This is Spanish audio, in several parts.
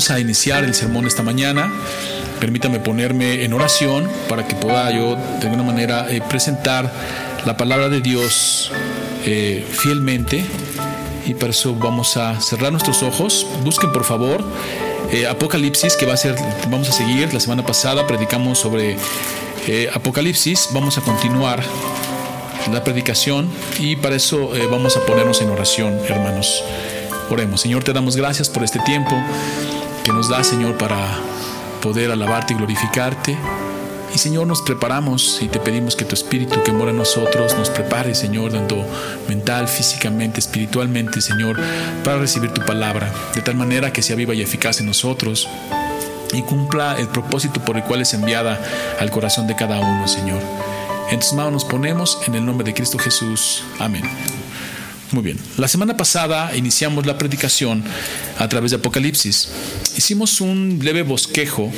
Vamos a iniciar el sermón esta mañana. Permítame ponerme en oración para que pueda yo de alguna manera eh, presentar la palabra de Dios eh, fielmente. Y para eso vamos a cerrar nuestros ojos. Busquen por favor eh, Apocalipsis, que va a ser, vamos a seguir. La semana pasada predicamos sobre Apocalipsis. Vamos a continuar la predicación y para eso vamos a ponernos en oración, hermanos. Oremos. Señor, te damos gracias por este tiempo que nos da, Señor, para poder alabarte y glorificarte. Y Señor, nos preparamos y te pedimos que tu Espíritu que mora en nosotros nos prepare, Señor, mental, físicamente, espiritualmente, Señor, para recibir tu palabra, de tal manera que sea viva y eficaz en nosotros y cumpla el propósito por el cual es enviada al corazón de cada uno, Señor. En tus manos nos ponemos en el nombre de Cristo Jesús. Amén. Muy bien. La semana pasada iniciamos la predicación a través de Apocalipsis. Hicimos un leve bosquejo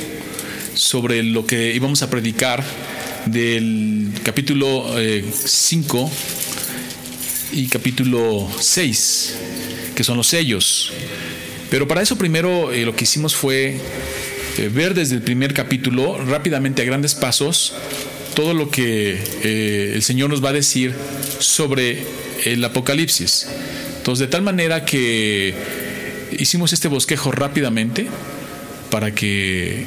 sobre lo que íbamos a predicar del capítulo 5 eh, y capítulo 6, que son los sellos. Pero para eso primero eh, lo que hicimos fue eh, ver desde el primer capítulo rápidamente a grandes pasos todo lo que el Señor nos va a decir sobre el Apocalipsis. Entonces, de tal manera que hicimos este bosquejo rápidamente para que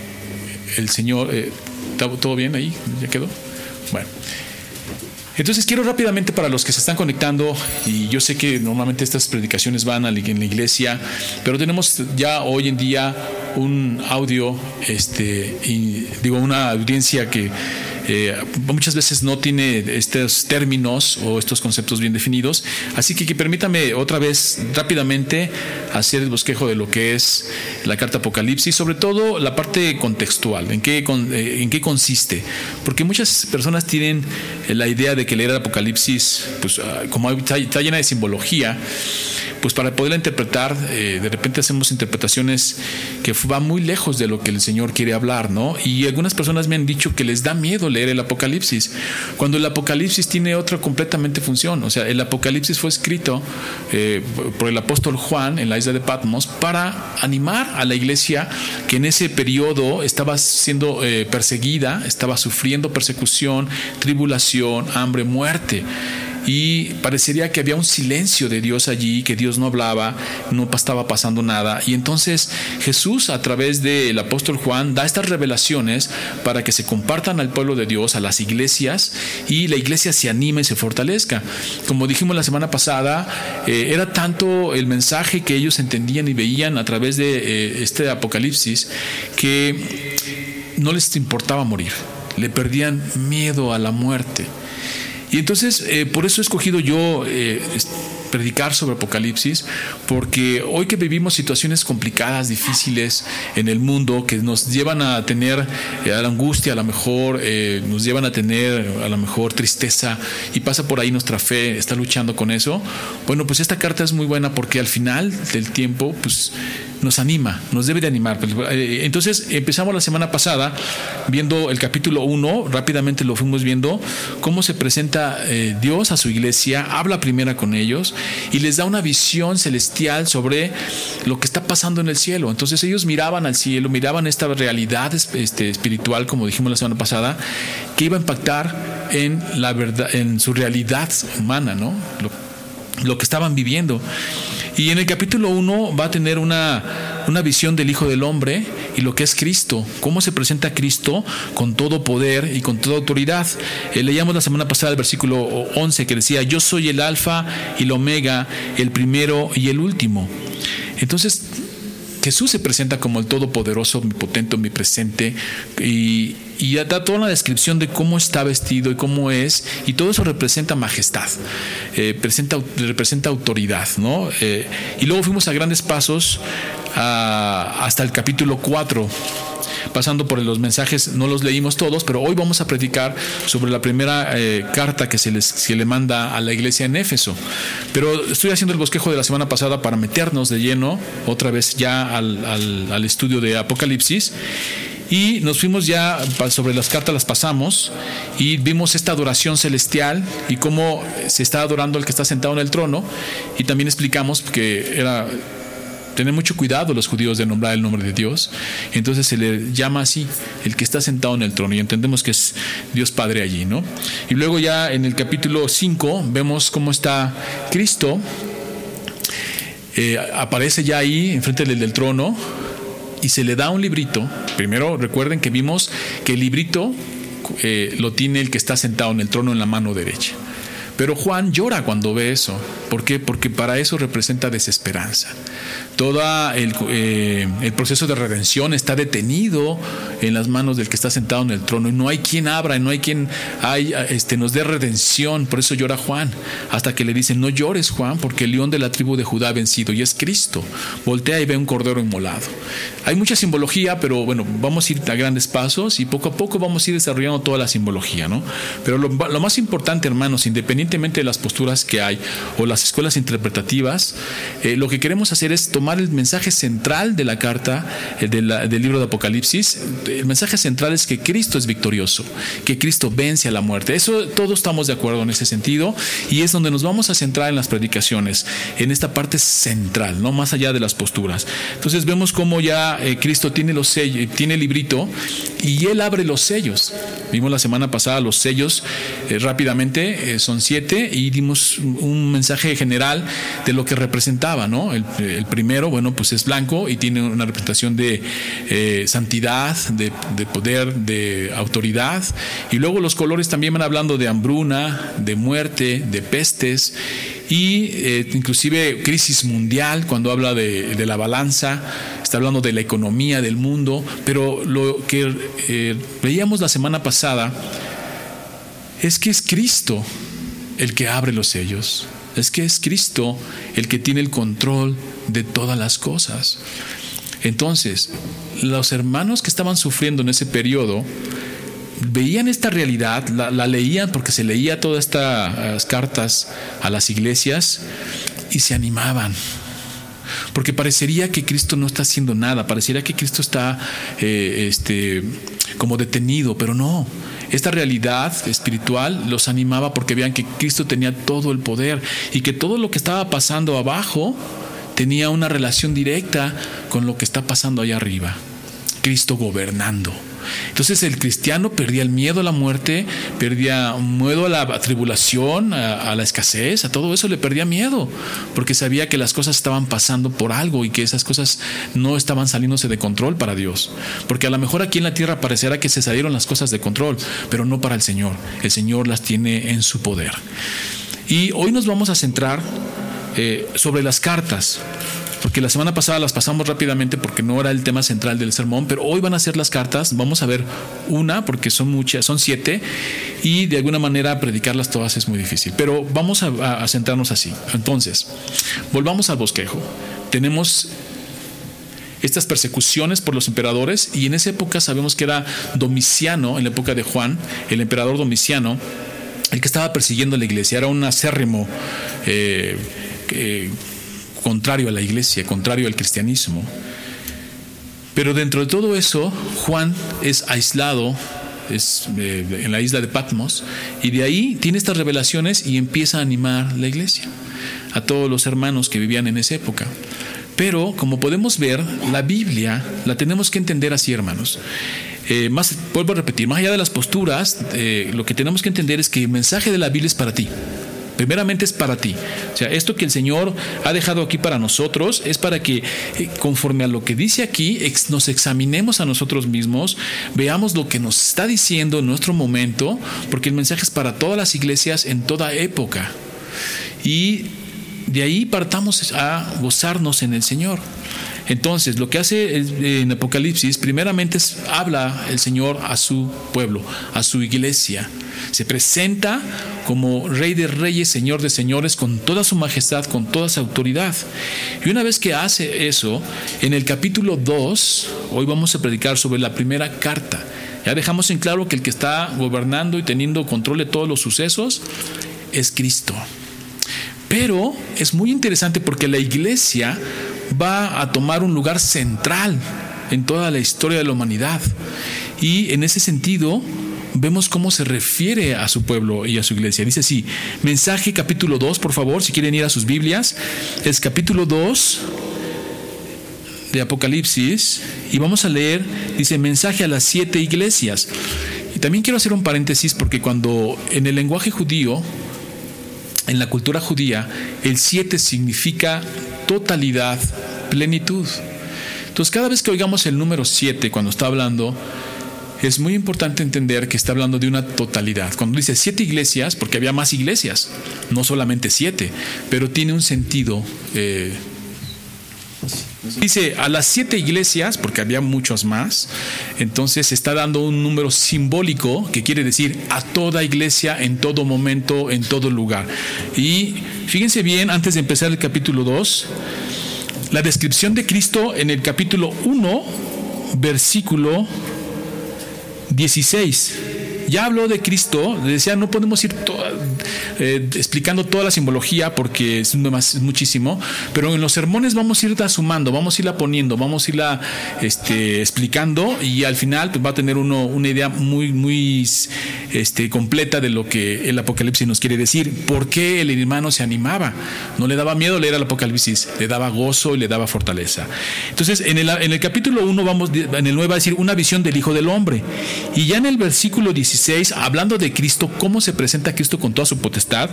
el Señor... Eh, ¿Todo bien ahí? ¿Ya quedó? Bueno. Entonces quiero rápidamente para los que se están conectando, y yo sé que normalmente estas predicaciones van en la iglesia, pero tenemos ya hoy en día un audio, este, y digo, una audiencia que eh, muchas veces no tiene estos términos o estos conceptos bien definidos. Así que, permítame otra vez rápidamente hacer el bosquejo de lo que es la carta Apocalipsis, sobre todo la parte contextual, en qué, eh, en qué consiste. Porque muchas personas tienen la idea de que leer el Apocalipsis, pues ah, como está, llena de simbología, pues para poderla interpretar, eh, de repente hacemos interpretaciones que van muy lejos de lo que el Señor quiere hablar, ¿no? Y algunas personas me han dicho que les da miedo leer el Apocalipsis, cuando el Apocalipsis tiene otra completamente función. O sea, el Apocalipsis fue escrito eh, por el apóstol Juan en la isla de Patmos para animar a la iglesia que en ese periodo estaba siendo eh, perseguida, estaba sufriendo persecución, tribulación, hambre, muerte y parecería que había un silencio de Dios allí, que Dios no hablaba, no estaba pasando nada. Y entonces Jesús a través del apóstol Juan da estas revelaciones para que se compartan al pueblo de Dios, a las iglesias, y la iglesia se anime y se fortalezca. Como dijimos la semana pasada, eh, era tanto el mensaje que ellos entendían y veían a través de eh, este Apocalipsis que no les importaba morir, le perdían miedo a la muerte. Y entonces, eh, por eso he escogido yo eh, predicar sobre Apocalipsis, porque hoy que vivimos situaciones complicadas, difíciles en el mundo, que nos llevan a tener eh, a la angustia, a lo mejor nos llevan a tener a lo mejor tristeza, y pasa por ahí nuestra fe, está luchando con eso, bueno, pues esta carta es muy buena porque al final del tiempo, pues nos anima, nos debe de animar. Eh, entonces empezamos la semana pasada viendo el capítulo 1, rápidamente lo fuimos viendo, cómo se presenta eh, Dios a su iglesia, habla primera con ellos y les da una visión celestial sobre lo que está pasando en el cielo. Entonces ellos miraban al cielo, miraban esta realidad este, espiritual, como dijimos la semana pasada, que iba a impactar en la verdad, en su realidad humana, ¿no? lo que estaban viviendo. Y en el capítulo 1 va a tener una, visión del Hijo del Hombre y lo que es Cristo, cómo se presenta Cristo con todo poder y con toda autoridad. Eh, leíamos la semana pasada el versículo 11 que decía, yo soy el alfa y el omega, el primero y el último. Entonces, Jesús se presenta como el Todopoderoso, omnipotente, omnipresente, y, y da toda una descripción de cómo está vestido y cómo es, y todo eso representa majestad, eh, presenta, representa autoridad, ¿no? Eh, y luego fuimos a grandes pasos hasta el capítulo 4 pasando por los mensajes, no los leímos todos, pero hoy vamos a predicar sobre la primera eh, carta que se, les, le manda a la iglesia en Éfeso. Pero estoy haciendo el bosquejo de la semana pasada para meternos de lleno otra vez ya al, al estudio de Apocalipsis. Y nos fuimos ya sobre las cartas, las pasamos y vimos esta adoración celestial y cómo se está adorando al que está sentado en el trono. Y también explicamos que era tener mucho cuidado los judíos de nombrar el nombre de Dios. Entonces se le llama así, el que está sentado en el trono. Y entendemos que es Dios Padre allí, ¿no? Y luego ya en el capítulo 5 vemos cómo está Cristo. Eh, aparece ya ahí enfrente del, del trono y se le da un librito. Primero recuerden que vimos que el librito eh, lo tiene el que está sentado en el trono en la mano derecha. Pero Juan llora cuando ve eso. ¿Por qué? Porque para eso representa desesperanza. Todo eh, el, proceso de redención está detenido en las manos del que está sentado en el trono. Y no hay quien abra, no hay quien hay, este, nos dé redención. Por eso llora Juan. Hasta que le dicen, no llores Juan, porque el león de la tribu de Judá ha vencido y es Cristo. Voltea y ve un cordero inmolado. Hay mucha simbología, pero bueno, vamos a ir a grandes pasos y poco a poco vamos a ir desarrollando toda la simbología. ¿no? Pero lo, lo más importante, hermanos, independientemente de las posturas que hay o las escuelas interpretativas, eh, lo que queremos hacer es tomar el mensaje central de la carta eh, del libro de Apocalipsis. El mensaje central es que Cristo es victorioso, que Cristo vence a la muerte. Eso todos estamos de acuerdo en ese sentido y es donde nos vamos a centrar en las predicaciones, en esta parte central, no más allá de las posturas. Entonces vemos cómo ya eh, Cristo tiene los sellos, tiene el librito y él abre los sellos. Vimos la semana pasada los sellos rápidamente, son siete y dimos un mensaje general de lo que representaba, ¿no? El, primero, bueno, pues es blanco y tiene una representación de eh, santidad, de, poder, de autoridad. Y luego los colores también van hablando de hambruna, de muerte, de pestes y eh, inclusive crisis mundial cuando habla de, la balanza, está hablando de la economía del mundo, pero lo que eh, veíamos la semana pasada es que es Cristo el que abre los sellos es que es Cristo el que tiene el control de todas las cosas. Entonces, los hermanos que estaban sufriendo en ese periodo veían esta realidad, la, leían porque se leía todas estas cartas a las iglesias y se animaban. Porque parecería que Cristo no está haciendo nada, parecería que Cristo está eh, este, como detenido, pero no. Esta realidad espiritual los animaba porque veían que Cristo tenía todo el poder y que todo lo que estaba pasando abajo tenía una relación directa con lo que está pasando allá arriba. Cristo gobernando. Entonces el cristiano perdía el miedo a la muerte, perdía miedo a la tribulación, a, la escasez, a todo eso le perdía miedo, porque sabía que las cosas estaban pasando por algo y que esas cosas no estaban saliéndose de control para Dios. Porque a lo mejor aquí en la tierra parecerá que se salieron las cosas de control, pero no para el Señor. El Señor las tiene en su poder. Y hoy nos vamos a centrar eh, sobre las cartas porque la semana pasada las pasamos rápidamente porque no era el tema central del sermón, pero hoy van a ser las cartas, vamos a ver una porque son muchas, son siete, y de alguna manera predicarlas todas es muy difícil, pero vamos a, a centrarnos así. Entonces, volvamos al bosquejo. Tenemos estas persecuciones por los emperadores y en esa época sabemos que era Domiciano, en la época de Juan, el emperador Domiciano, el que estaba persiguiendo la iglesia, era un acérrimo eh, contrario a la iglesia, contrario al cristianismo. Pero dentro de todo eso, Juan es aislado es, eh, en la isla de Patmos y de ahí tiene estas revelaciones y empieza a animar la iglesia, a todos los hermanos que vivían en esa época. Pero como podemos ver, la Biblia la tenemos que entender así, hermanos. Eh, más, vuelvo a repetir, más allá de las posturas, eh, lo que tenemos que entender es que el mensaje de la Biblia es para ti. Primeramente es para ti. O sea, esto que el Señor ha dejado aquí para nosotros es para que eh, conforme a lo que dice aquí, nos examinemos a nosotros mismos, veamos lo que nos está diciendo en nuestro momento, porque el mensaje es para todas las iglesias en toda época. Y de ahí partamos a gozarnos en el Señor. Entonces, lo que hace en Apocalipsis, primeramente habla el Señor a su pueblo, a su iglesia. Se presenta como Rey de Reyes, Señor de Señores, con toda su majestad, con toda su autoridad. Y una vez que hace eso, en el capítulo 2, hoy vamos a predicar sobre la primera carta. Ya dejamos en claro que el que está gobernando y teniendo control de todos los sucesos es Cristo. Pero es muy interesante porque la iglesia va a tomar un lugar central en toda la historia de la humanidad. Y en ese sentido, vemos cómo se refiere a su pueblo y a su iglesia. Dice así, mensaje capítulo 2, por favor, si quieren ir a sus Biblias, es capítulo 2, de Apocalipsis y vamos a leer, dice, mensaje a las siete iglesias. Y también quiero hacer un paréntesis porque cuando en el lenguaje judío, en la cultura judía, el siete significa totalidad, plenitud. Entonces, cada vez que oigamos el número siete cuando está hablando, es muy importante entender que está hablando de una totalidad. Cuando dice siete iglesias, porque había más iglesias, no solamente siete, pero tiene un sentido eh, Dice a las siete iglesias, porque había muchos más, entonces está dando un número simbólico que quiere decir a toda iglesia, en todo momento, en todo lugar. Y fíjense bien, antes de empezar el capítulo 2, la descripción de Cristo en el capítulo 1, versículo 16. Ya habló de Cristo, decía, no podemos ir eh, explicando toda la simbología porque es, muchísimo, pero en los sermones vamos a irla sumando, vamos a irla poniendo, vamos a irla este, explicando y al final pues, va a tener uno una idea muy, este, completa de lo que el Apocalipsis nos quiere decir. ¿Por qué el hermano se animaba? No le daba miedo leer el Apocalipsis, le daba gozo y le daba fortaleza. Entonces, en el, en el capítulo 1, vamos, en el 9 va a decir una visión del Hijo del Hombre. Y ya en el versículo 16, hablando de Cristo, cómo se presenta Cristo con toda su potestad,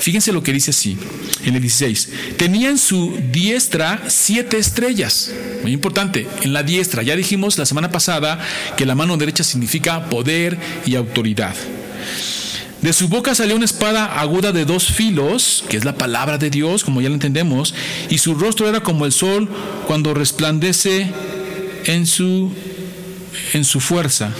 fíjense lo que dice así, en el 16. Tenía en su diestra siete estrellas. Muy importante, en la diestra. Ya dijimos la semana pasada que la mano derecha significa poder y autoridad. De su boca salió una espada aguda de dos filos, que es la palabra de Dios, como ya lo entendemos, y su rostro era como el sol cuando resplandece en su, en su fuerza.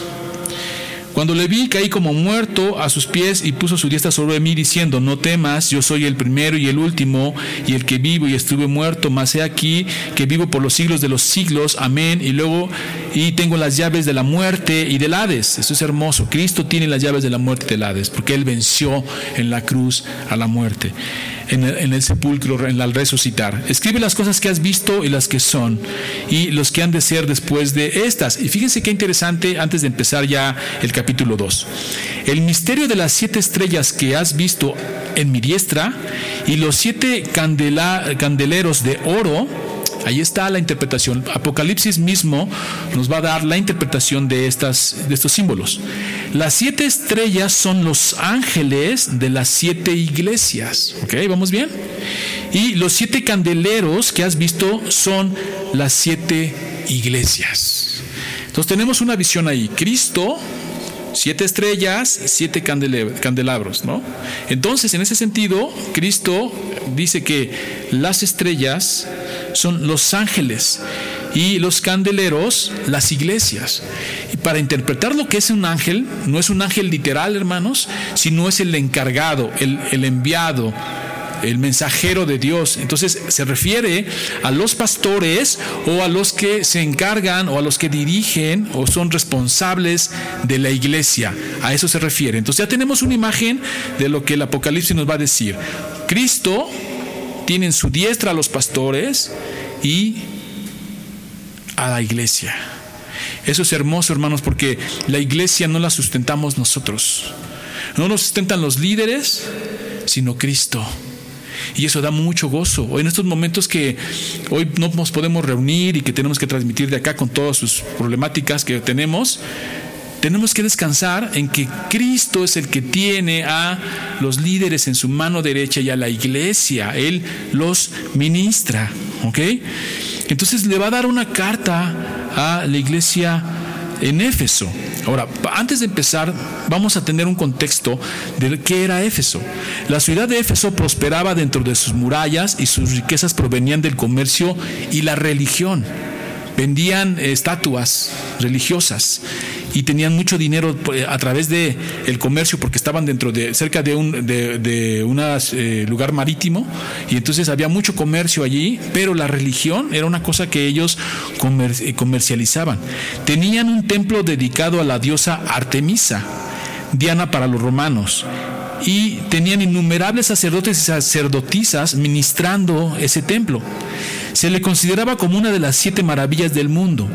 Cuando le vi, caí como muerto a sus pies y puso su diestra sobre mí, diciendo, no temas, yo soy el primero y el último, y el que vivo y estuve muerto, mas he aquí que vivo por los siglos de los siglos, amén, y luego, y tengo las llaves de la muerte y del Hades. Eso es hermoso. Cristo tiene las llaves de la muerte y del Hades, porque Él venció en la cruz a la muerte en el, sepulcro, en el resucitar. Escribe las cosas que has visto y las que son, y los que han de ser después de estas. Y fíjense qué interesante, antes de empezar ya el capítulo 2. El misterio de las siete estrellas que has visto en mi diestra y los siete candeleros de oro Ahí está la interpretación. Apocalipsis mismo nos va a dar la interpretación de, estas, de estos símbolos. Las siete estrellas son los ángeles de las siete iglesias. ¿Ok? ¿Vamos bien? Y los siete candeleros que has visto son las siete iglesias. Entonces tenemos una visión ahí. Cristo siete estrellas, siete candelabros, ¿no? Entonces, en ese sentido, Cristo dice que las estrellas son los ángeles y los candeleros las iglesias. Y para interpretar lo que es un ángel, no es un ángel literal, hermanos, sino es el encargado, el, el enviado, el mensajero de Dios. Entonces se refiere a los pastores o a los que se encargan o a los que dirigen o son responsables de la iglesia. A eso se refiere. Entonces ya tenemos una imagen de lo que el Apocalipsis nos va a decir. Cristo tiene en su diestra a los pastores y a la iglesia. Eso es hermoso, hermanos, porque la iglesia no la sustentamos nosotros. No nos sustentan los líderes, sino Cristo. Y eso da mucho gozo. En estos momentos que hoy no nos podemos reunir y que tenemos que transmitir de acá con todas sus problemáticas que tenemos, tenemos que descansar en que Cristo es el que tiene a los líderes en su mano derecha y a la iglesia. Él los ministra. ¿Ok? Entonces le va a dar una carta a la iglesia en Éfeso. Ahora, antes de empezar, vamos a tener un contexto de qué era Éfeso. La ciudad de Éfeso prosperaba dentro de sus murallas y sus riquezas provenían del comercio y la religión. Vendían estatuas religiosas y tenían mucho dinero pues, a través de el comercio porque estaban dentro de cerca de un de, eh, lugar marítimo y entonces había mucho comercio allí pero la religión era una cosa que ellos eh, comercializaban. Tenían un templo dedicado a la diosa Artemisa Diana para los romanos y tenían innumerables sacerdotes y sacerdotisas ministrando ese templo Se le consideraba como una de las siete maravillas del mundo.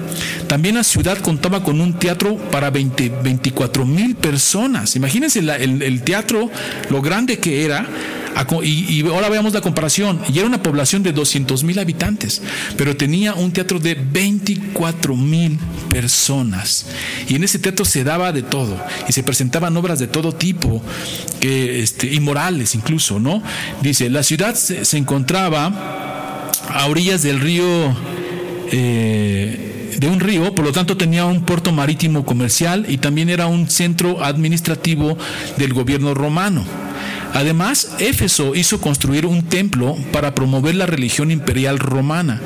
También la ciudad contaba con un teatro para 20, 24 mil personas. Imagínense el, teatro, lo grande que era. Y, ahora veamos la comparación. Y era una población de 200 mil habitantes, pero tenía un teatro de 24 mil personas. Y en ese teatro se daba de todo. Y se presentaban obras de todo tipo, este, inmorales incluso, ¿no? Dice, la ciudad se encontraba a orillas del río, eh, de un río, por lo tanto tenía un puerto marítimo comercial y también era un centro administrativo del gobierno romano. Además, Éfeso hizo construir un templo para promover la religión imperial romana.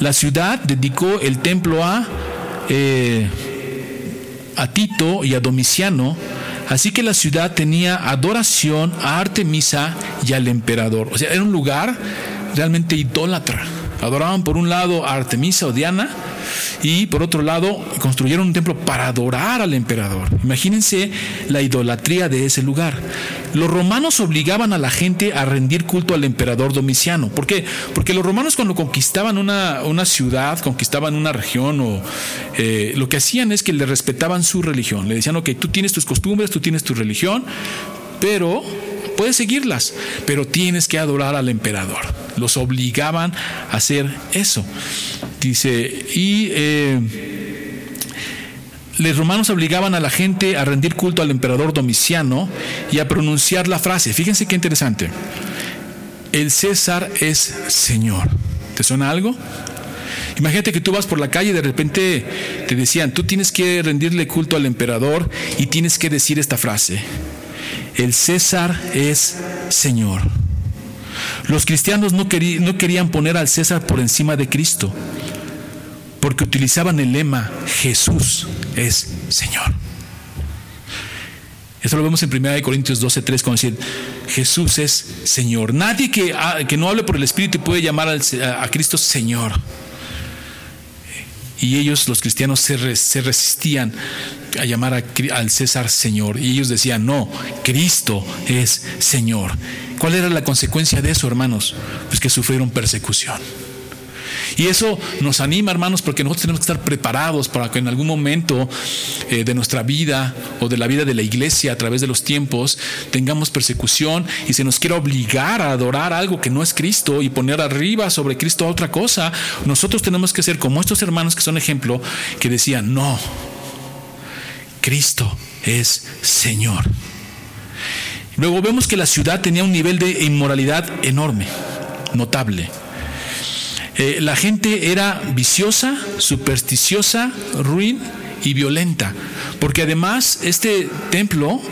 La ciudad dedicó el templo a, eh, Tito y a Domiciano, así que la ciudad tenía adoración a Artemisa y al emperador. O sea, era un lugar realmente idólatra. Adoraban por un lado a Artemisa o Diana y por otro lado construyeron un templo para adorar al emperador. Imagínense la idolatría de ese lugar. Los romanos obligaban a la gente a rendir culto al emperador Domiciano. ¿Por qué? Porque los romanos cuando conquistaban una, ciudad, conquistaban una región, o, eh, lo que hacían es que le respetaban su religión. Le decían, ok, tú tienes tus costumbres, tú tienes tu religión, pero puedes seguirlas, pero tienes que adorar al emperador. Los obligaban a hacer eso. Dice, y eh, los romanos obligaban a la gente a rendir culto al emperador Domiciano y a pronunciar la frase. Fíjense qué interesante. El César es Señor. ¿Te suena algo? Imagínate que tú vas por la calle y de repente te decían, tú tienes que rendirle culto al emperador y tienes que decir esta frase el César es Señor. Los cristianos no, querían poner al César por encima de Cristo, porque utilizaban el lema Jesús es Señor. Esto lo vemos en 1 Corintios 12, 3, cuando dice Jesús es Señor. Nadie que, ah, que, no hable por el Espíritu puede llamar a Cristo Señor. Y ellos, los cristianos, se resistían a llamar al César Señor. Y ellos decían, no, Cristo es Señor. ¿Cuál era la consecuencia de eso, hermanos? Pues que sufrieron persecución. Y eso nos anima, hermanos, porque nosotros tenemos que estar preparados para que en algún momento eh, de nuestra vida o de la vida de la iglesia a través de los tiempos tengamos persecución y se nos quiera obligar a adorar algo que no es Cristo y poner arriba sobre Cristo otra cosa. Nosotros tenemos que ser como estos hermanos que son ejemplo, que decían, no, Cristo es Señor. Luego vemos que la ciudad tenía un nivel de inmoralidad enorme, notable. Eh, la gente era viciosa, supersticiosa, ruin y violenta, porque además este templo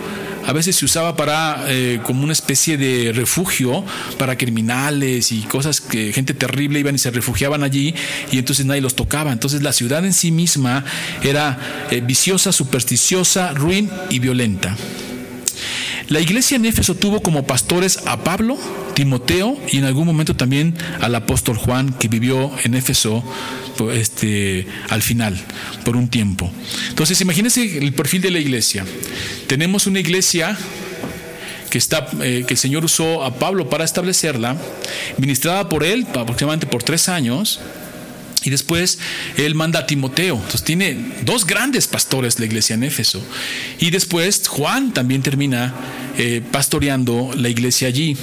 a veces se usaba para eh, como una especie de refugio para criminales y cosas que gente terrible iban y se refugiaban allí y entonces nadie los tocaba. Entonces la ciudad en sí misma era eh, viciosa, supersticiosa, ruin y violenta. La iglesia en Éfeso tuvo como pastores a Pablo, Timoteo y en algún momento también al apóstol Juan que vivió en Éfeso pues, este, al final, por un tiempo. Entonces, imagínense el perfil de la iglesia. Tenemos una iglesia que, está, eh, que el Señor usó a Pablo para establecerla, ministrada por él aproximadamente por tres años, y después él manda a Timoteo. Entonces tiene dos grandes pastores la iglesia en Éfeso. Y después Juan también termina eh, pastoreando la iglesia allí.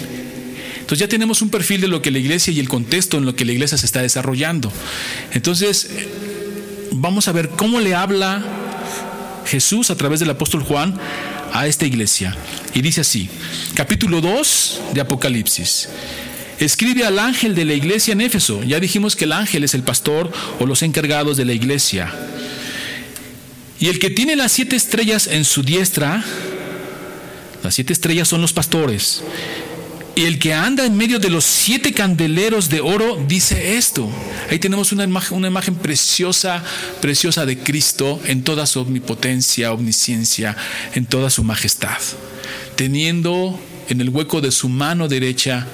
Entonces ya tenemos un perfil de lo que la iglesia y el contexto en lo que la iglesia se está desarrollando. Entonces, vamos a ver cómo le habla Jesús a través del apóstol Juan a esta iglesia. Y dice así, capítulo 2 de Apocalipsis. Escribe al ángel de la iglesia en Éfeso. Ya dijimos que el ángel es el pastor o los encargados de la iglesia. Y el que tiene las siete estrellas en su diestra, las siete estrellas son los pastores, y el que anda en medio de los siete candeleros de oro dice esto. Ahí tenemos una imagen, preciosa, preciosa de Cristo en toda su omnipotencia, omnisciencia, en toda su majestad. Teniendo en el hueco de su mano derecha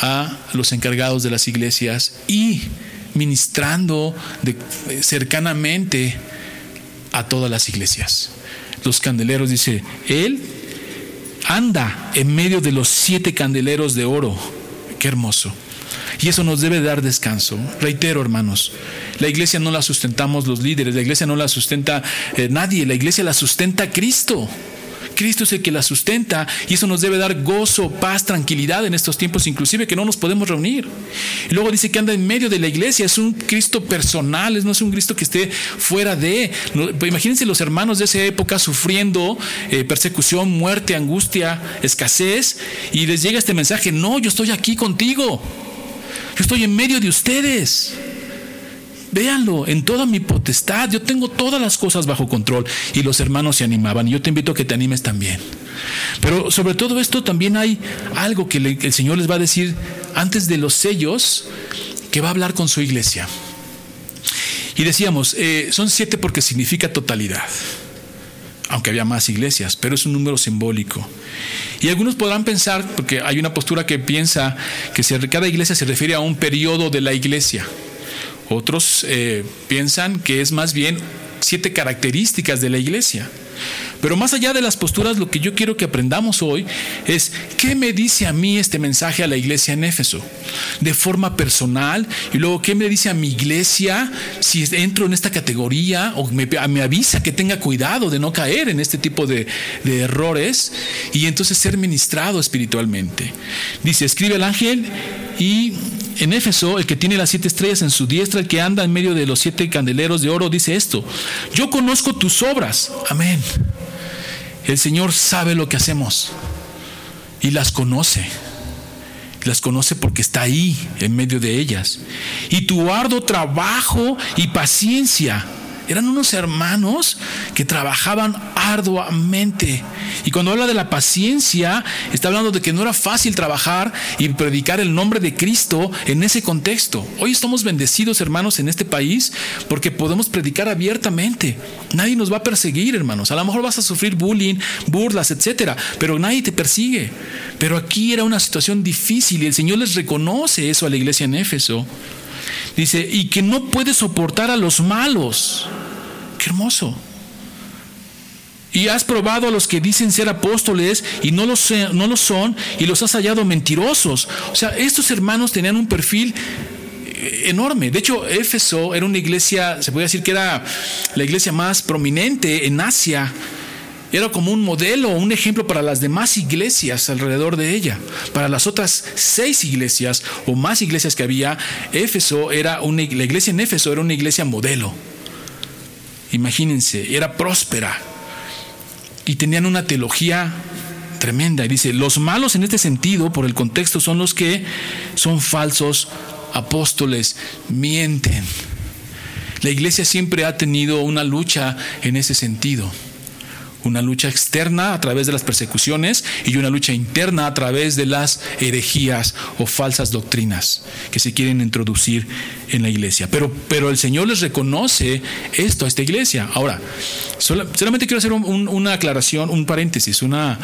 a los encargados de las iglesias y ministrando cercanamente a todas las iglesias. Los candeleros, dice, Él anda en medio de los siete candeleros de oro. Qué hermoso. Y eso nos debe dar descanso. Reitero, hermanos, la iglesia no la sustentamos los líderes, la iglesia no la sustenta eh, nadie, la iglesia la sustenta Cristo. Cristo es el que la sustenta y eso nos debe dar gozo, paz, tranquilidad en estos tiempos, inclusive que no nos podemos reunir. Y luego dice que anda en medio de la iglesia, es un Cristo personal, no es un Cristo que esté fuera de. Pues imagínense los hermanos de esa época sufriendo eh, persecución, muerte, angustia, escasez y les llega este mensaje, no, yo estoy aquí contigo, yo estoy en medio de ustedes. Véanlo, en toda mi potestad, yo tengo todas las cosas bajo control. Y los hermanos se animaban. Y yo te invito a que te animes también. Pero sobre todo esto también hay algo que el Señor les va a decir antes de los sellos, que va a hablar con su iglesia. Y decíamos, eh, son siete porque significa totalidad aunque había más iglesias, pero es un número simbólico. Y algunos podrán pensar, porque hay una postura que piensa que cada iglesia se refiere a un periodo de la iglesia. Otros eh, piensan que es más bien siete características de la iglesia. Pero más allá de las posturas, lo que yo quiero que aprendamos hoy es qué me dice a mí este mensaje a la iglesia en Éfeso, de forma personal, y luego qué me dice a mi iglesia si entro en esta categoría o me, avisa que tenga cuidado de no caer en este tipo de, de errores y entonces ser ministrado espiritualmente. Dice, escribe el ángel y en Éfeso, el que tiene las siete estrellas en su diestra, el que anda en medio de los siete candeleros de oro, dice esto, yo conozco tus obras, amén. El Señor sabe lo que hacemos y las conoce. Las conoce porque está ahí, en medio de ellas. Y tu arduo trabajo y paciencia eran unos hermanos que trabajaban arduamente. Y cuando habla de la paciencia, está hablando de que no era fácil trabajar y predicar el nombre de Cristo en ese contexto. Hoy estamos bendecidos, hermanos, en este país porque podemos predicar abiertamente. Nadie nos va a perseguir, hermanos. A lo mejor vas a sufrir bullying, burlas, etcétera, pero nadie te persigue. Pero aquí era una situación difícil y el Señor les reconoce eso a la iglesia en Éfeso. Dice, y que no puede soportar a los malos. Qué hermoso. Y has probado a los que dicen ser apóstoles y no lo, no lo son y los has hallado mentirosos. O sea, estos hermanos tenían un perfil eh, enorme. De hecho, Éfeso era una iglesia, se puede decir que era la iglesia más prominente en Asia era como un modelo, un ejemplo para las demás iglesias alrededor de ella. Para las otras seis iglesias o más iglesias que había, era la iglesia en Éfeso era una iglesia modelo. Imagínense, era próspera y tenían una teología tremenda. Y dice, los malos en este sentido, por el contexto, son los que son falsos apóstoles, mienten. La iglesia siempre ha tenido una lucha en ese sentido una lucha externa a través de las persecuciones y una lucha interna a través de las herejías o falsas doctrinas que se quieren introducir en la iglesia. Pero, pero el Señor les reconoce esto a esta iglesia. Ahora, solamente quiero hacer una aclaración, un paréntesis, una,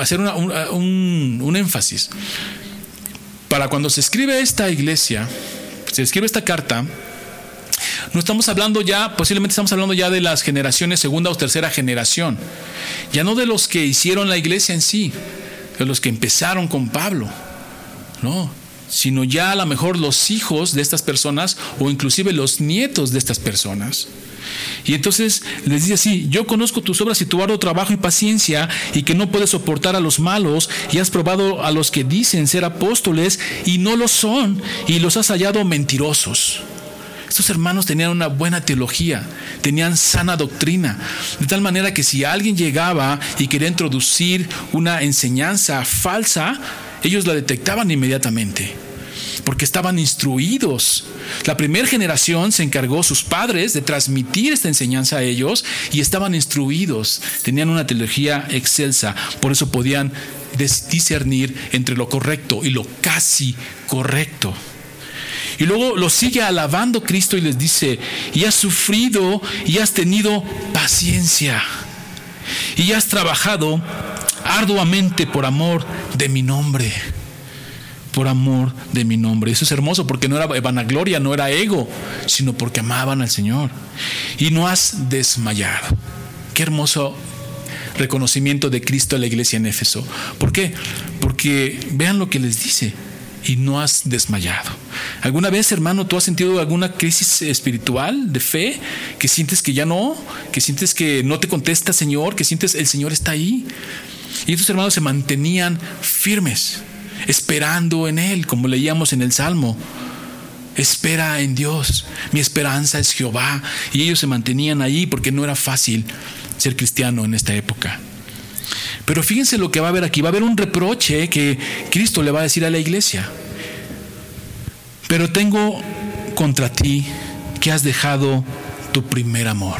hacer un, un énfasis. Para cuando se escribe esta iglesia, se escribe esta carta, no estamos hablando ya, posiblemente estamos hablando ya de las generaciones segunda o tercera generación, ya no de los que hicieron la iglesia en sí, de los que empezaron con Pablo, no, sino ya a lo mejor los hijos de estas personas o inclusive los nietos de estas personas. Y entonces les dice así, yo conozco tus obras y tu arduo trabajo y paciencia y que no puedes soportar a los malos y has probado a los que dicen ser apóstoles y no lo son y los has hallado mentirosos. Estos hermanos tenían una buena teología, tenían sana doctrina, de tal manera que si alguien llegaba y quería introducir una enseñanza falsa, ellos la detectaban inmediatamente porque estaban instruidos. La primera generación se encargó, sus padres, de transmitir esta enseñanza a ellos y estaban instruidos, tenían una teología excelsa, por eso podían discernir entre lo correcto y lo casi correcto. Y luego lo sigue alabando Cristo y les dice, y has sufrido y has tenido paciencia. Y has trabajado arduamente por amor de mi nombre. Por amor de mi nombre. Eso es hermoso porque no era vanagloria, no era ego, sino porque amaban al Señor. Y no has desmayado. Qué hermoso reconocimiento de Cristo a la iglesia en Éfeso. ¿Por qué? Porque vean lo que les dice y no has desmayado. ¿Alguna vez, hermano, tú has sentido alguna crisis espiritual de fe? Que sientes que ya no, que sientes que no te contesta Señor, que sientes el Señor está ahí. Y estos hermanos se mantenían firmes, esperando en Él, como leíamos en el Salmo. Espera en Dios, mi esperanza es Jehová. Y ellos se mantenían ahí porque no era fácil ser cristiano en esta época. Pero fíjense lo que va a haber aquí. Va a haber un reproche que Cristo le va a decir a la iglesia. Pero tengo contra ti que has dejado tu primer amor.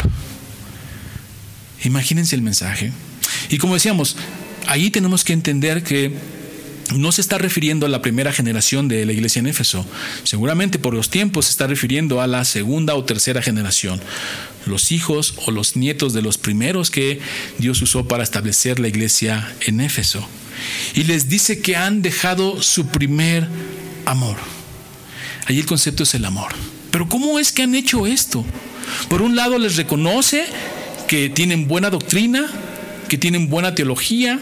Imagínense el mensaje. Y como decíamos, ahí tenemos que entender que no se está refiriendo a la primera generación de la iglesia en Éfeso. Seguramente por los tiempos se está refiriendo a la segunda o tercera generación, los hijos o los nietos de los primeros que Dios usó para establecer la iglesia en Éfeso. Y les dice que han dejado su primer amor. Ahí el concepto es el amor. Pero ¿cómo es que han hecho esto? Por un lado les reconoce que tienen buena doctrina, que tienen buena teología,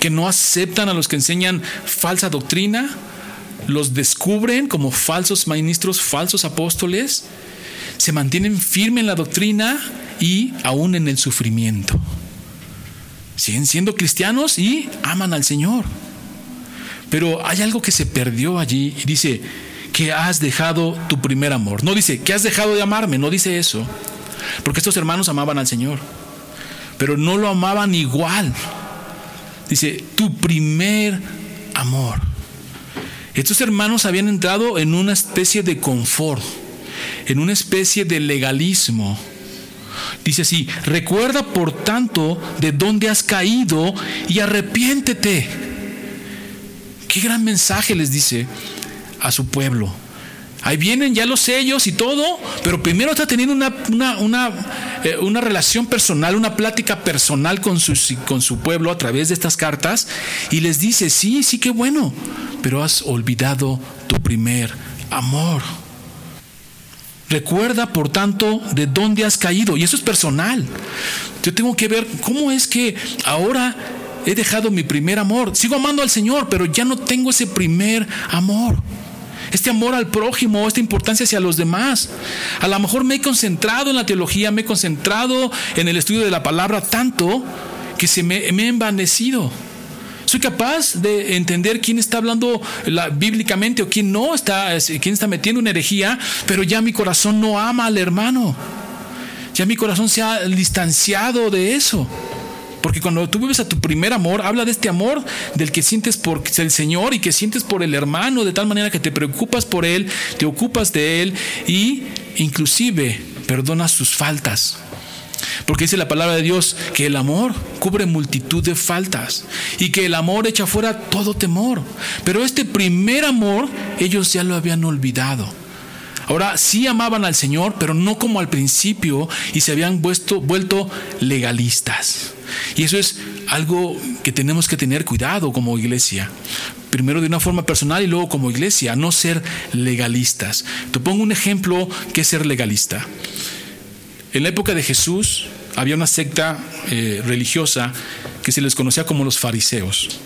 que no aceptan a los que enseñan falsa doctrina, los descubren como falsos ministros, falsos apóstoles, se mantienen firmes en la doctrina y aún en el sufrimiento. Siguen siendo cristianos y aman al Señor. Pero hay algo que se perdió allí y dice que has dejado tu primer amor. No dice que has dejado de amarme, no dice eso. Porque estos hermanos amaban al Señor, pero no lo amaban igual. Dice, tu primer amor. Estos hermanos habían entrado en una especie de confort, en una especie de legalismo. Dice así, recuerda por tanto de dónde has caído y arrepiéntete. Qué gran mensaje les dice a su pueblo. Ahí vienen ya los sellos y todo, pero primero está teniendo una, una, eh, una, relación personal, una plática personal con su, con su pueblo a través de estas cartas y les dice, sí, sí, qué bueno, pero has olvidado tu primer amor. Recuerda, por tanto, de dónde has caído. Y eso es personal. Yo tengo que ver cómo es que ahora he dejado mi primer amor. Sigo amando al Señor, pero ya no tengo ese primer amor este amor al prójimo, esta importancia hacia los demás. A lo mejor me he concentrado en la teología, me he concentrado en el estudio de la palabra tanto que se me, he envanecido. Soy capaz de entender quién está hablando bíblicamente o quién no está, quién está metiendo una herejía, pero ya mi corazón no ama al hermano. Ya mi corazón se ha distanciado de eso. Porque cuando tú vives a tu primer amor, habla de este amor del que sientes por el Señor y que sientes por el hermano, de tal manera que te preocupas por él, te ocupas de él y inclusive perdonas sus faltas. Porque dice la palabra de Dios que el amor cubre multitud de faltas y que el amor echa fuera todo temor. Pero este primer amor ellos ya lo habían olvidado. Ahora sí amaban al Señor, pero no como al principio y se habían vuelto, legalistas. Y eso es algo que tenemos que tener cuidado como iglesia. Primero de una forma personal y luego como iglesia, no ser legalistas. Te pongo un ejemplo que es ser legalista. En la época de Jesús había una secta eh, religiosa que se les conocía como los fariseos.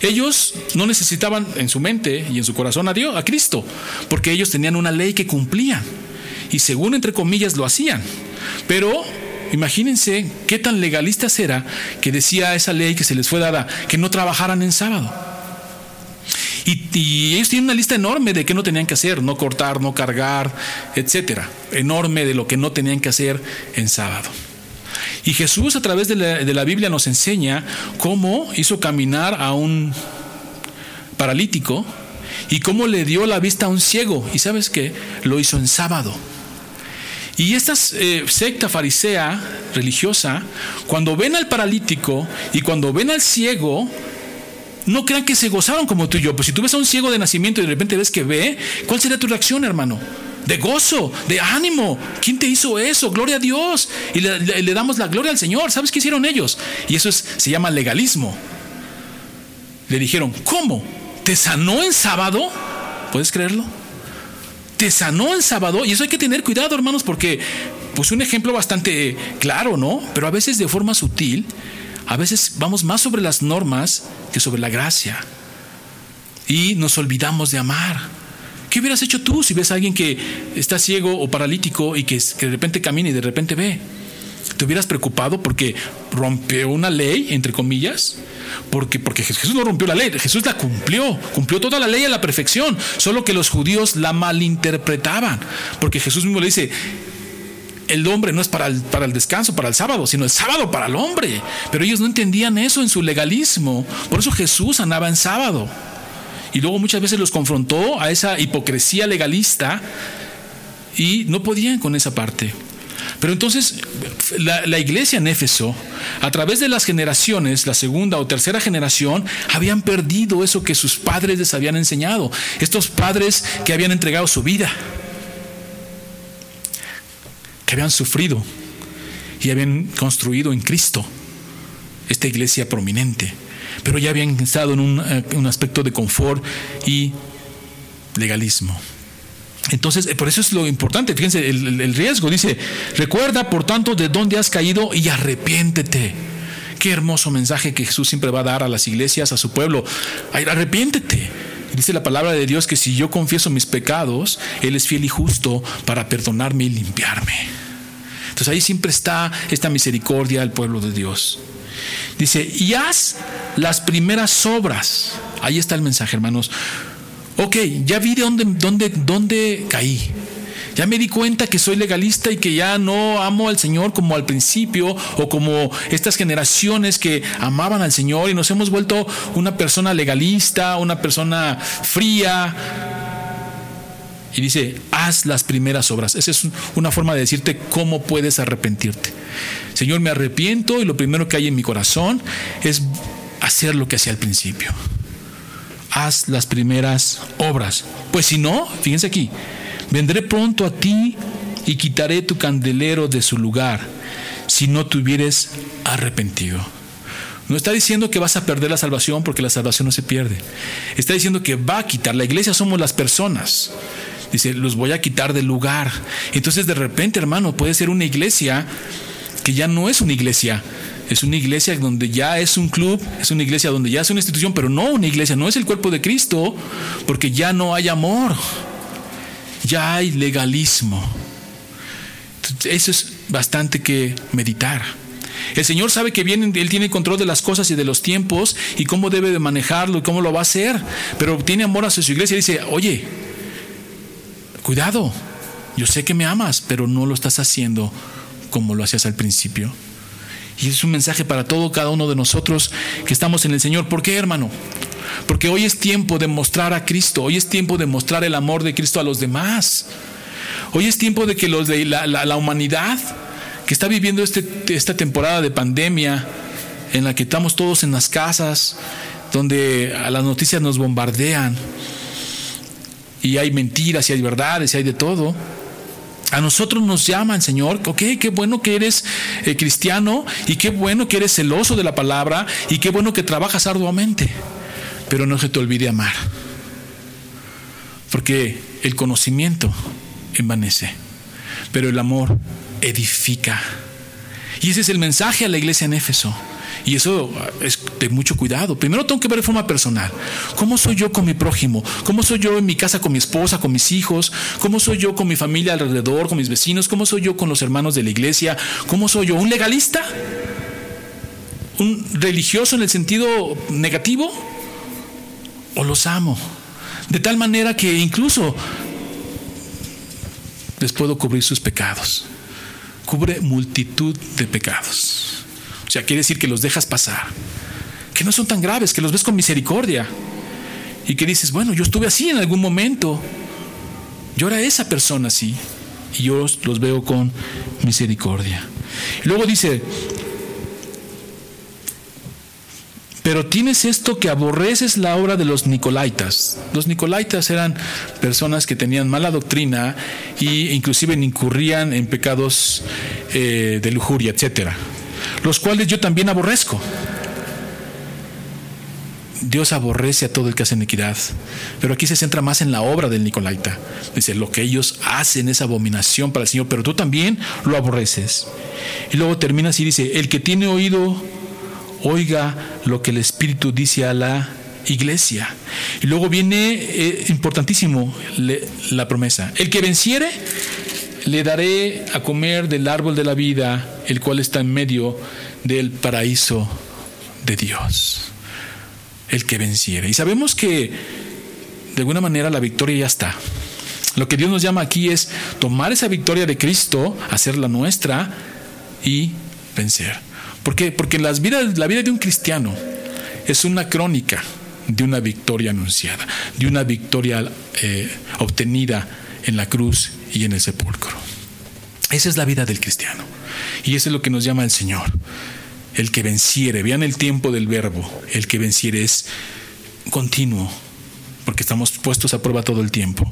Ellos no necesitaban en su mente y en su corazón a Dios, a Cristo, porque ellos tenían una ley que cumplían y según entre comillas lo hacían. Pero imagínense qué tan legalistas era que decía esa ley que se les fue dada que no trabajaran en sábado. Y, y, ellos tienen una lista enorme de qué no tenían que hacer, no cortar, no cargar, etcétera, enorme de lo que no tenían que hacer en sábado. Y Jesús a través de la, Biblia nos enseña cómo hizo caminar a un paralítico y cómo le dio la vista a un ciego. Y sabes qué? Lo hizo en sábado. Y esta eh, secta farisea religiosa, cuando ven al paralítico y cuando ven al ciego, no crean que se gozaron como tú y yo. Pues si tú ves a un ciego de nacimiento y de repente ves que ve, ¿cuál sería tu reacción, hermano? De gozo, de ánimo. ¿Quién te hizo eso? Gloria a Dios. Y le, damos la gloria al Señor. ¿Sabes qué hicieron ellos? Y eso se llama legalismo. Le dijeron, ¿cómo? ¿Te sanó en sábado? ¿Puedes creerlo? Te sanó en sábado. Y eso hay que tener cuidado, hermanos, porque, pues un ejemplo bastante claro, ¿no? Pero a veces de forma sutil, a veces vamos más sobre las normas que sobre la gracia. y nos olvidamos de amar. ¿Qué hubieras hecho tú si ves a alguien que está ciego o paralítico y que, de repente camina y de repente ve? ¿Te hubieras preocupado porque rompió una ley, entre comillas? Porque, porque Jesús no rompió la ley, Jesús la cumplió, cumplió toda la ley a la perfección, solo que los judíos la malinterpretaban, porque Jesús mismo le dice, el hombre no es para el, para el descanso, para el sábado, sino el sábado para el hombre. Pero ellos no entendían eso en su legalismo. Por eso Jesús andaba en sábado. Y luego muchas veces los confrontó a esa hipocresía legalista y no podían con esa parte. Pero entonces la, iglesia en Éfeso, a través de las generaciones, la segunda o tercera generación, habían perdido eso que sus padres les habían enseñado. Estos padres que habían entregado su vida que habían sufrido y habían construido en Cristo esta iglesia prominente, pero ya habían estado en un, eh, aspecto de confort y legalismo. Entonces, eh, por eso es lo importante, fíjense, el, el, riesgo dice, recuerda por tanto de dónde has caído y arrepiéntete. Qué hermoso mensaje que Jesús siempre va a dar a las iglesias, a su pueblo. Arrepiéntete. Dice la palabra de Dios que si yo confieso mis pecados, Él es fiel y justo para perdonarme y limpiarme. Entonces ahí siempre está esta misericordia al pueblo de Dios. Dice, y haz las primeras obras. Ahí está el mensaje, hermanos. Ok, ya vi de dónde, dónde, dónde caí. Ya me di cuenta que soy legalista y que ya no amo al Señor como al principio o como estas generaciones que amaban al Señor y nos hemos vuelto una persona legalista, una persona fría. Y dice, haz las primeras obras. Esa es una forma de decirte cómo puedes arrepentirte. Señor, me arrepiento y lo primero que hay en mi corazón es hacer lo que hacía al principio. Haz las primeras obras. Pues si no, fíjense aquí, Vendré pronto a ti y quitaré tu candelero de su lugar, si no te hubieres arrepentido. No está diciendo que vas a perder la salvación porque la salvación no se pierde. Está diciendo que va a quitar. La iglesia somos las personas. Dice, los voy a quitar del lugar. Entonces de repente, hermano, puede ser una iglesia que ya no es una iglesia. Es una iglesia donde ya es un club, es una iglesia donde ya es una institución, pero no una iglesia, no es el cuerpo de Cristo, porque ya no hay amor ya hay legalismo. Eso es bastante que meditar. El Señor sabe que bien Él tiene control de las cosas y de los tiempos y cómo debe de manejarlo y cómo lo va a hacer. Pero tiene amor hacia su iglesia y dice, oye, cuidado, yo sé que me amas, pero no lo estás haciendo como lo hacías al principio. Y es un mensaje para todo, cada uno de nosotros que estamos en el Señor. ¿Por qué, hermano? Porque hoy es tiempo de mostrar a Cristo, hoy es tiempo de mostrar el amor de Cristo a los demás. Hoy es tiempo de que la, humanidad que está viviendo este, esta temporada de pandemia, en la que estamos todos en las casas, donde a las noticias nos bombardean, y hay mentiras, y hay verdades, y hay de todo. A nosotros nos llaman, Señor, ok, qué bueno que eres eh, cristiano y qué bueno que eres celoso de la palabra y qué bueno que trabajas arduamente pero no se te olvide amar. Porque el conocimiento envanece, pero el amor edifica. Y ese es el mensaje a la iglesia en Éfeso. Y eso es de mucho cuidado. Primero tengo que ver de forma personal. ¿Cómo soy yo con mi prójimo? ¿Cómo soy yo en mi casa con mi esposa, con mis hijos? ¿Cómo soy yo con mi familia alrededor, con mis vecinos? ¿Cómo soy yo con los hermanos de la iglesia? ¿Cómo soy yo? ¿Un legalista? ¿Un religioso en el sentido negativo? o los amo. De tal manera que incluso les puedo cubrir sus pecados. Cubre multitud de pecados. Sea, quiere decir que los dejas pasar. Que no son tan graves, que los ves con misericordia. Y que dices, bueno, yo estuve así en algún momento. Yo era esa persona así. Y yo los veo con misericordia. luego dice, Pero tienes esto que aborreces la obra de los Nicolaitas. Los Nicolaitas eran personas que tenían mala doctrina e inclusive incurrían en pecados eh, de lujuria, etcétera, los cuales yo también aborrezco. Dios aborrece a todo el que hace iniquidad. Pero aquí se centra más en la obra del Nicolaita. Dice, lo que ellos hacen es abominación para el Señor, pero tú también lo aborreces. Y luego termina así, dice, el que tiene oído oiga lo que el Espíritu dice a la iglesia. Y luego viene, eh, importantísimo, la promesa. El que venciere, le daré a comer del árbol de la vida, el cual está en medio del paraíso de Dios. El que venciere. Y sabemos que de alguna manera la victoria ya está. Lo que Dios nos llama aquí es tomar esa victoria de Cristo, hacerla nuestra y vencer. ¿Por qué? Porque las vidas, la vida de un cristiano es una crónica de una victoria anunciada, de una victoria eh, obtenida en la cruz y en el sepulcro. Esa es la vida del cristiano. Y eso es lo que nos llama el Señor. El que venciere, vean el tiempo del verbo, el que venciere es continuo, porque estamos puestos a prueba todo el tiempo.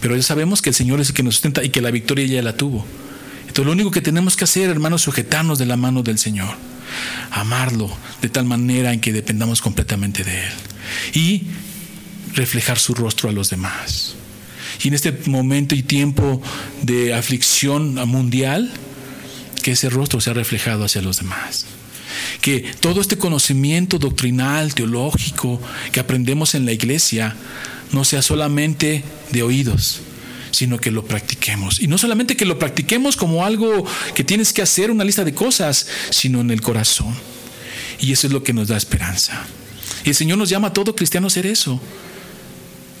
Pero ya sabemos que el Señor es el que nos sustenta y que la victoria ya la tuvo. Entonces lo único que tenemos que hacer, hermanos, sujetarnos de la mano del Señor, amarlo de tal manera en que dependamos completamente de Él y reflejar su rostro a los demás. Y en este momento y tiempo de aflicción mundial, que ese rostro sea reflejado hacia los demás que todo este conocimiento doctrinal, teológico que aprendemos en la iglesia no sea solamente de oídos, sino que lo practiquemos. Y no solamente que lo practiquemos como algo que tienes que hacer, una lista de cosas, sino en el corazón. Y eso es lo que nos da esperanza. Y el Señor nos llama a todo cristiano a hacer eso,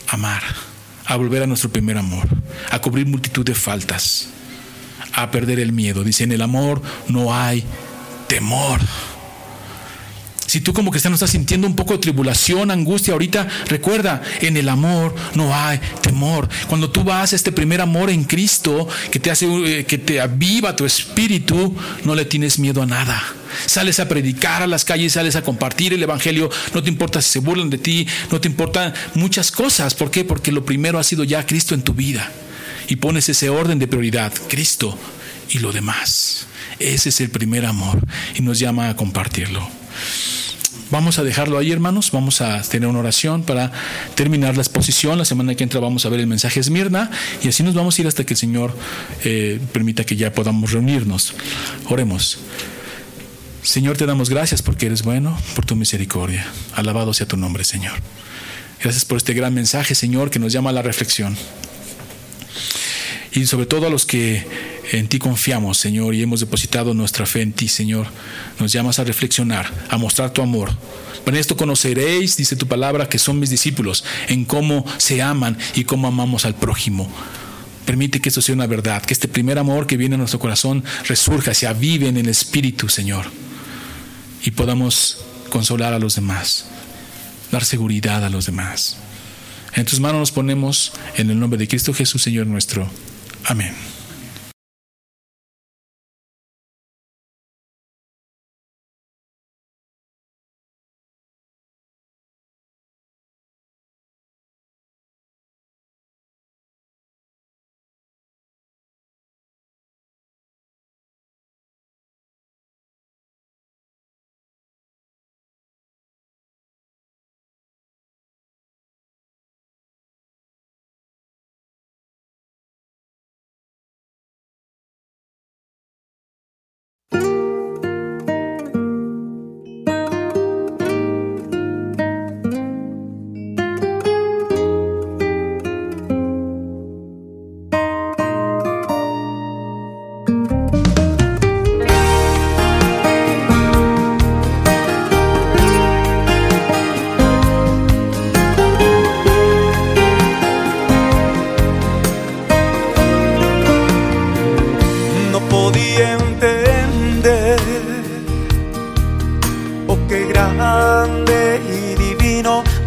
amar, a volver a nuestro primer amor, a cubrir multitud de faltas, a perder el miedo. Dice, en el amor no hay temor. Si tú como cristiano estás sintiendo un poco de tribulación, angustia ahorita, recuerda, en el amor no hay temor. Cuando tú vas a este primer amor en Cristo, que te hace eh, que te aviva tu espíritu, no le tienes miedo a nada. Sales a predicar a las calles, sales a compartir el evangelio, no te importa si se burlan de ti, no te importan muchas cosas. ¿Por qué? Porque lo primero ha sido ya Cristo en tu vida. Y pones ese orden de prioridad, Cristo y lo demás. Ese es el primer amor y nos llama a compartirlo. Vamos a dejarlo ahí, hermanos. Vamos a tener una oración para terminar la exposición. La semana que entra vamos a ver el mensaje Esmirna y así nos vamos a ir hasta que el Señor eh, permita que ya podamos reunirnos. Oremos. Señor, te damos gracias porque eres bueno, por tu misericordia. Alabado sea tu nombre, Señor. Gracias por este gran mensaje, Señor, que nos llama a la reflexión. Y sobre todo a los que en ti confiamos, Señor, y hemos depositado nuestra fe en ti, Señor. Nos llamas a reflexionar, a mostrar tu amor. En esto conoceréis, dice tu palabra, que son mis discípulos, en cómo se aman y cómo amamos al prójimo. Permite que esto sea una verdad, que este primer amor que viene a nuestro corazón resurja, se avive en el Espíritu, Señor, y podamos consolar a los demás, dar seguridad a los demás. En tus manos nos ponemos en el nombre de Cristo Jesús, Señor nuestro. Amén.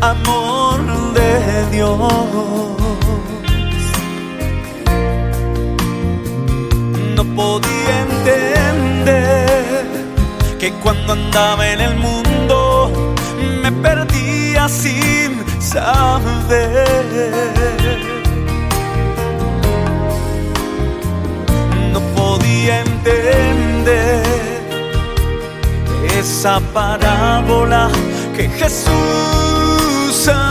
amor de Dios. No podía entender que cuando andaba en el mundo me perdía sin saber. No podía entender esa parábola que Jesús Jesús.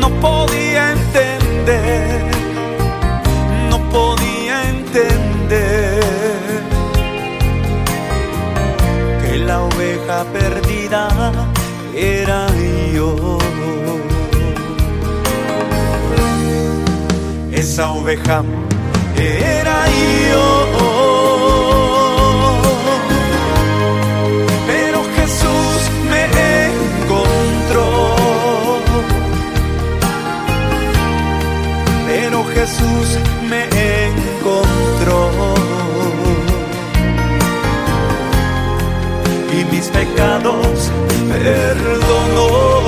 No podía entender, no podía entender que la oveja perdida era yo. Esa oveja era yo. Jesús me encontró. Y mis pecados perdonó.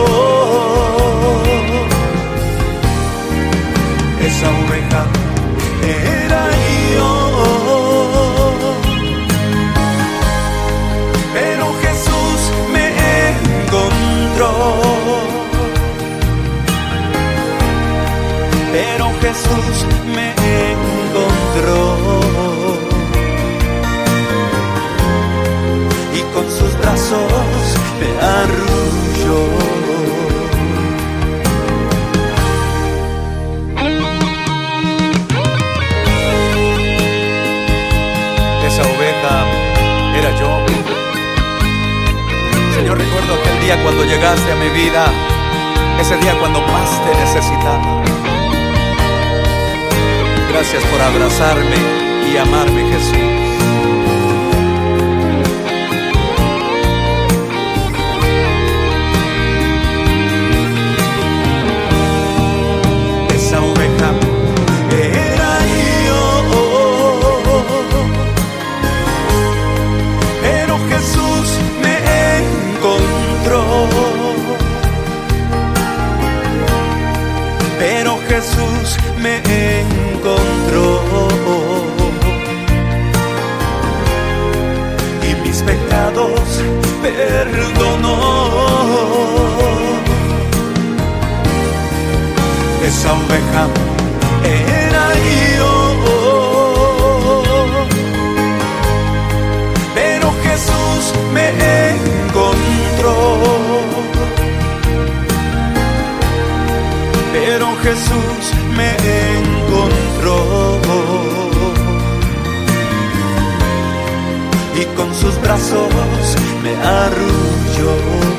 oveja era yo. Pero Jesús me encontró. Pero Jesús me encontró. Y con sus brazos me arrulló.